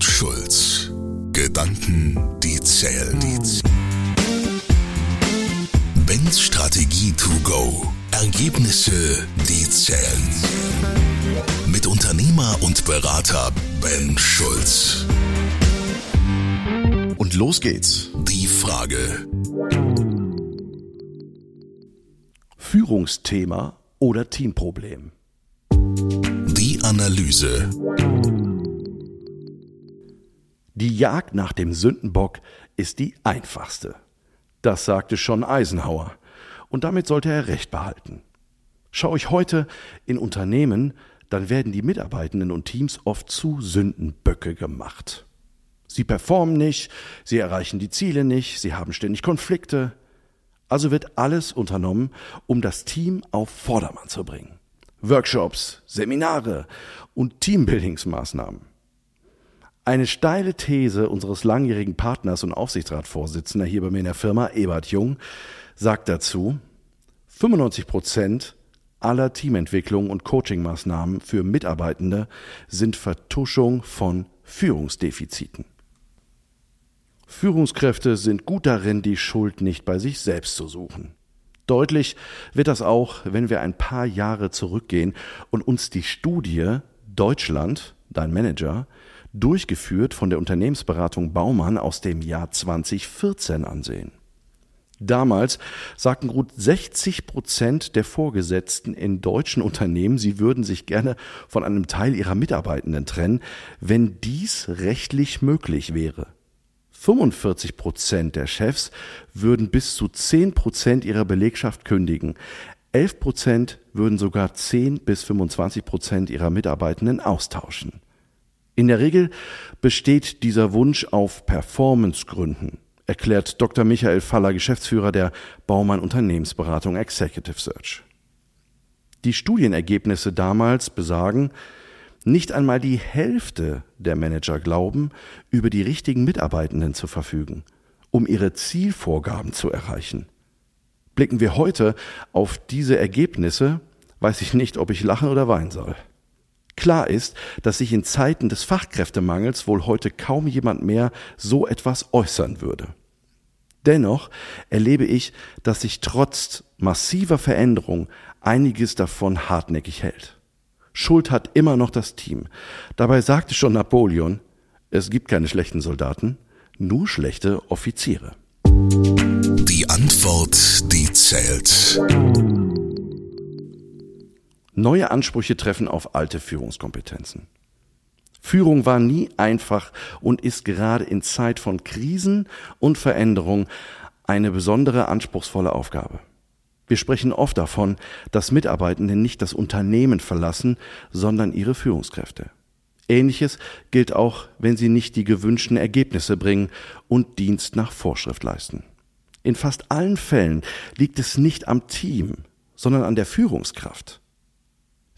und Schulz. Gedanken, die zählen. Ben's Strategie to go. Ergebnisse, die zählen. Mit Unternehmer und Berater Ben Schulz. Und los geht's. Die Frage. Führungsthema oder Teamproblem? Die Analyse. Die Jagd nach dem Sündenbock ist die einfachste. Das sagte schon Eisenhower. Und damit sollte er recht behalten. Schau ich heute in Unternehmen, dann werden die Mitarbeitenden und Teams oft zu Sündenböcke gemacht. Sie performen nicht, sie erreichen die Ziele nicht, sie haben ständig Konflikte. Also wird alles unternommen, um das Team auf Vordermann zu bringen. Workshops, Seminare und Teambuildingsmaßnahmen. Eine steile These unseres langjährigen Partners und Aufsichtsratsvorsitzender hier bei mir in der Firma, Ebert Jung, sagt dazu, 95 Prozent aller Teamentwicklung und Coachingmaßnahmen für Mitarbeitende sind Vertuschung von Führungsdefiziten. Führungskräfte sind gut darin, die Schuld nicht bei sich selbst zu suchen. Deutlich wird das auch, wenn wir ein paar Jahre zurückgehen und uns die Studie Deutschland, dein Manager, durchgeführt von der Unternehmensberatung Baumann aus dem Jahr 2014 ansehen. Damals sagten gut 60 Prozent der Vorgesetzten in deutschen Unternehmen, sie würden sich gerne von einem Teil ihrer Mitarbeitenden trennen, wenn dies rechtlich möglich wäre. 45 Prozent der Chefs würden bis zu 10 Prozent ihrer Belegschaft kündigen. 11 Prozent würden sogar 10 bis 25 Prozent ihrer Mitarbeitenden austauschen. In der Regel besteht dieser Wunsch auf Performancegründen, erklärt Dr. Michael Faller, Geschäftsführer der Baumann Unternehmensberatung Executive Search. Die Studienergebnisse damals besagen, nicht einmal die Hälfte der Manager glauben, über die richtigen Mitarbeitenden zu verfügen, um ihre Zielvorgaben zu erreichen. Blicken wir heute auf diese Ergebnisse, weiß ich nicht, ob ich lachen oder weinen soll. Klar ist, dass sich in Zeiten des Fachkräftemangels wohl heute kaum jemand mehr so etwas äußern würde. Dennoch erlebe ich, dass sich trotz massiver Veränderung einiges davon hartnäckig hält. Schuld hat immer noch das Team. Dabei sagte schon Napoleon, es gibt keine schlechten Soldaten, nur schlechte Offiziere. Die Antwort, die zählt. Neue Ansprüche treffen auf alte Führungskompetenzen. Führung war nie einfach und ist gerade in Zeit von Krisen und Veränderung eine besondere anspruchsvolle Aufgabe. Wir sprechen oft davon, dass Mitarbeitende nicht das Unternehmen verlassen, sondern ihre Führungskräfte. Ähnliches gilt auch, wenn sie nicht die gewünschten Ergebnisse bringen und Dienst nach Vorschrift leisten. In fast allen Fällen liegt es nicht am Team, sondern an der Führungskraft.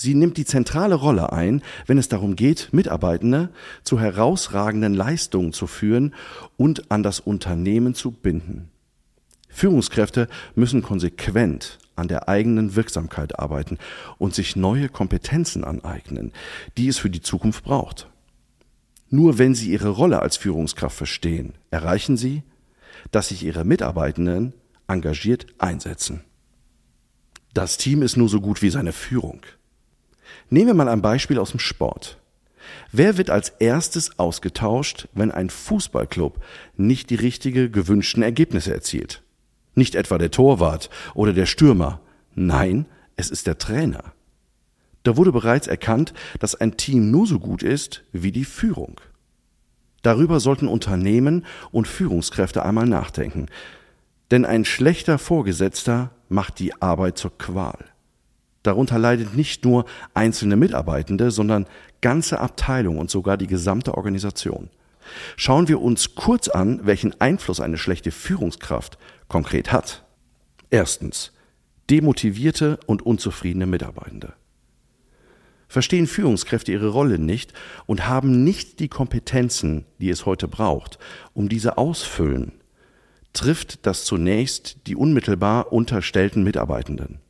Sie nimmt die zentrale Rolle ein, wenn es darum geht, Mitarbeitende zu herausragenden Leistungen zu führen und an das Unternehmen zu binden. Führungskräfte müssen konsequent an der eigenen Wirksamkeit arbeiten und sich neue Kompetenzen aneignen, die es für die Zukunft braucht. Nur wenn sie ihre Rolle als Führungskraft verstehen, erreichen sie, dass sich ihre Mitarbeitenden engagiert einsetzen. Das Team ist nur so gut wie seine Führung. Nehmen wir mal ein Beispiel aus dem Sport. Wer wird als erstes ausgetauscht, wenn ein Fußballclub nicht die richtige gewünschten Ergebnisse erzielt? Nicht etwa der Torwart oder der Stürmer. Nein, es ist der Trainer. Da wurde bereits erkannt, dass ein Team nur so gut ist wie die Führung. Darüber sollten Unternehmen und Führungskräfte einmal nachdenken. Denn ein schlechter Vorgesetzter macht die Arbeit zur Qual. Darunter leidet nicht nur einzelne Mitarbeitende, sondern ganze Abteilung und sogar die gesamte Organisation. Schauen wir uns kurz an, welchen Einfluss eine schlechte Führungskraft konkret hat. Erstens. Demotivierte und unzufriedene Mitarbeitende. Verstehen Führungskräfte ihre Rolle nicht und haben nicht die Kompetenzen, die es heute braucht, um diese ausfüllen, trifft das zunächst die unmittelbar unterstellten Mitarbeitenden.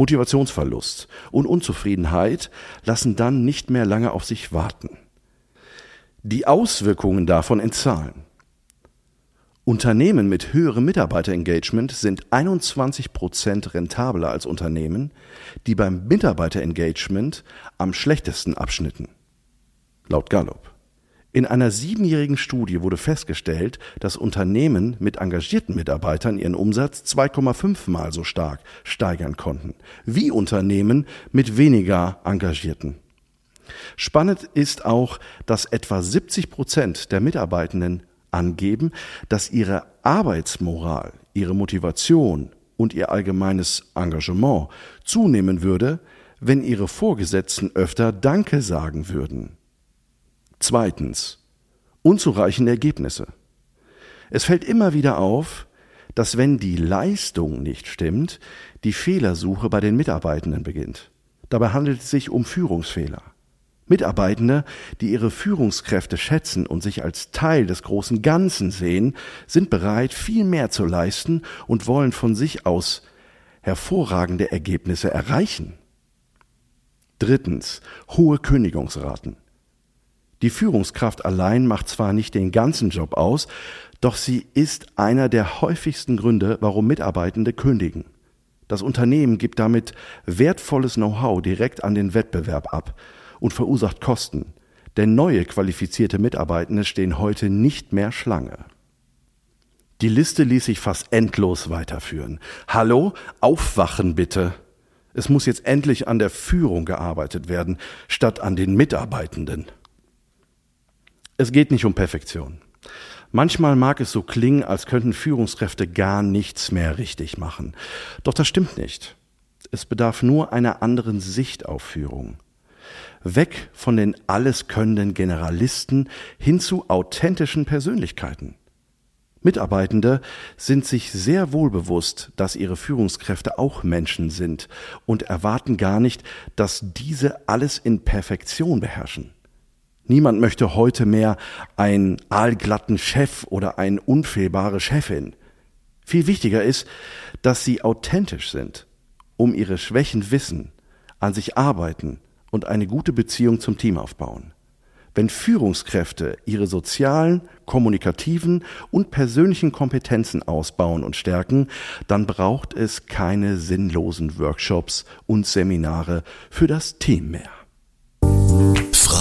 Motivationsverlust und Unzufriedenheit lassen dann nicht mehr lange auf sich warten. Die Auswirkungen davon in Zahlen. Unternehmen mit höherem Mitarbeiterengagement sind 21 Prozent rentabler als Unternehmen, die beim Mitarbeiterengagement am schlechtesten abschnitten. Laut Gallup. In einer siebenjährigen Studie wurde festgestellt, dass Unternehmen mit engagierten Mitarbeitern ihren Umsatz 2,5 mal so stark steigern konnten, wie Unternehmen mit weniger Engagierten. Spannend ist auch, dass etwa 70 Prozent der Mitarbeitenden angeben, dass ihre Arbeitsmoral, ihre Motivation und ihr allgemeines Engagement zunehmen würde, wenn ihre Vorgesetzten öfter Danke sagen würden. Zweitens. Unzureichende Ergebnisse. Es fällt immer wieder auf, dass wenn die Leistung nicht stimmt, die Fehlersuche bei den Mitarbeitenden beginnt. Dabei handelt es sich um Führungsfehler. Mitarbeitende, die ihre Führungskräfte schätzen und sich als Teil des großen Ganzen sehen, sind bereit, viel mehr zu leisten und wollen von sich aus hervorragende Ergebnisse erreichen. Drittens. Hohe Kündigungsraten. Die Führungskraft allein macht zwar nicht den ganzen Job aus, doch sie ist einer der häufigsten Gründe, warum Mitarbeitende kündigen. Das Unternehmen gibt damit wertvolles Know-how direkt an den Wettbewerb ab und verursacht Kosten, denn neue qualifizierte Mitarbeitende stehen heute nicht mehr Schlange. Die Liste ließ sich fast endlos weiterführen. Hallo, aufwachen bitte. Es muss jetzt endlich an der Führung gearbeitet werden, statt an den Mitarbeitenden. Es geht nicht um Perfektion. Manchmal mag es so klingen, als könnten Führungskräfte gar nichts mehr richtig machen. Doch das stimmt nicht. Es bedarf nur einer anderen Sicht auf Führung. Weg von den alleskönnenden Generalisten hin zu authentischen Persönlichkeiten. Mitarbeitende sind sich sehr wohl bewusst, dass ihre Führungskräfte auch Menschen sind und erwarten gar nicht, dass diese alles in Perfektion beherrschen. Niemand möchte heute mehr einen aalglatten Chef oder eine unfehlbare Chefin. Viel wichtiger ist, dass sie authentisch sind, um ihre Schwächen wissen, an sich arbeiten und eine gute Beziehung zum Team aufbauen. Wenn Führungskräfte ihre sozialen, kommunikativen und persönlichen Kompetenzen ausbauen und stärken, dann braucht es keine sinnlosen Workshops und Seminare für das Team mehr.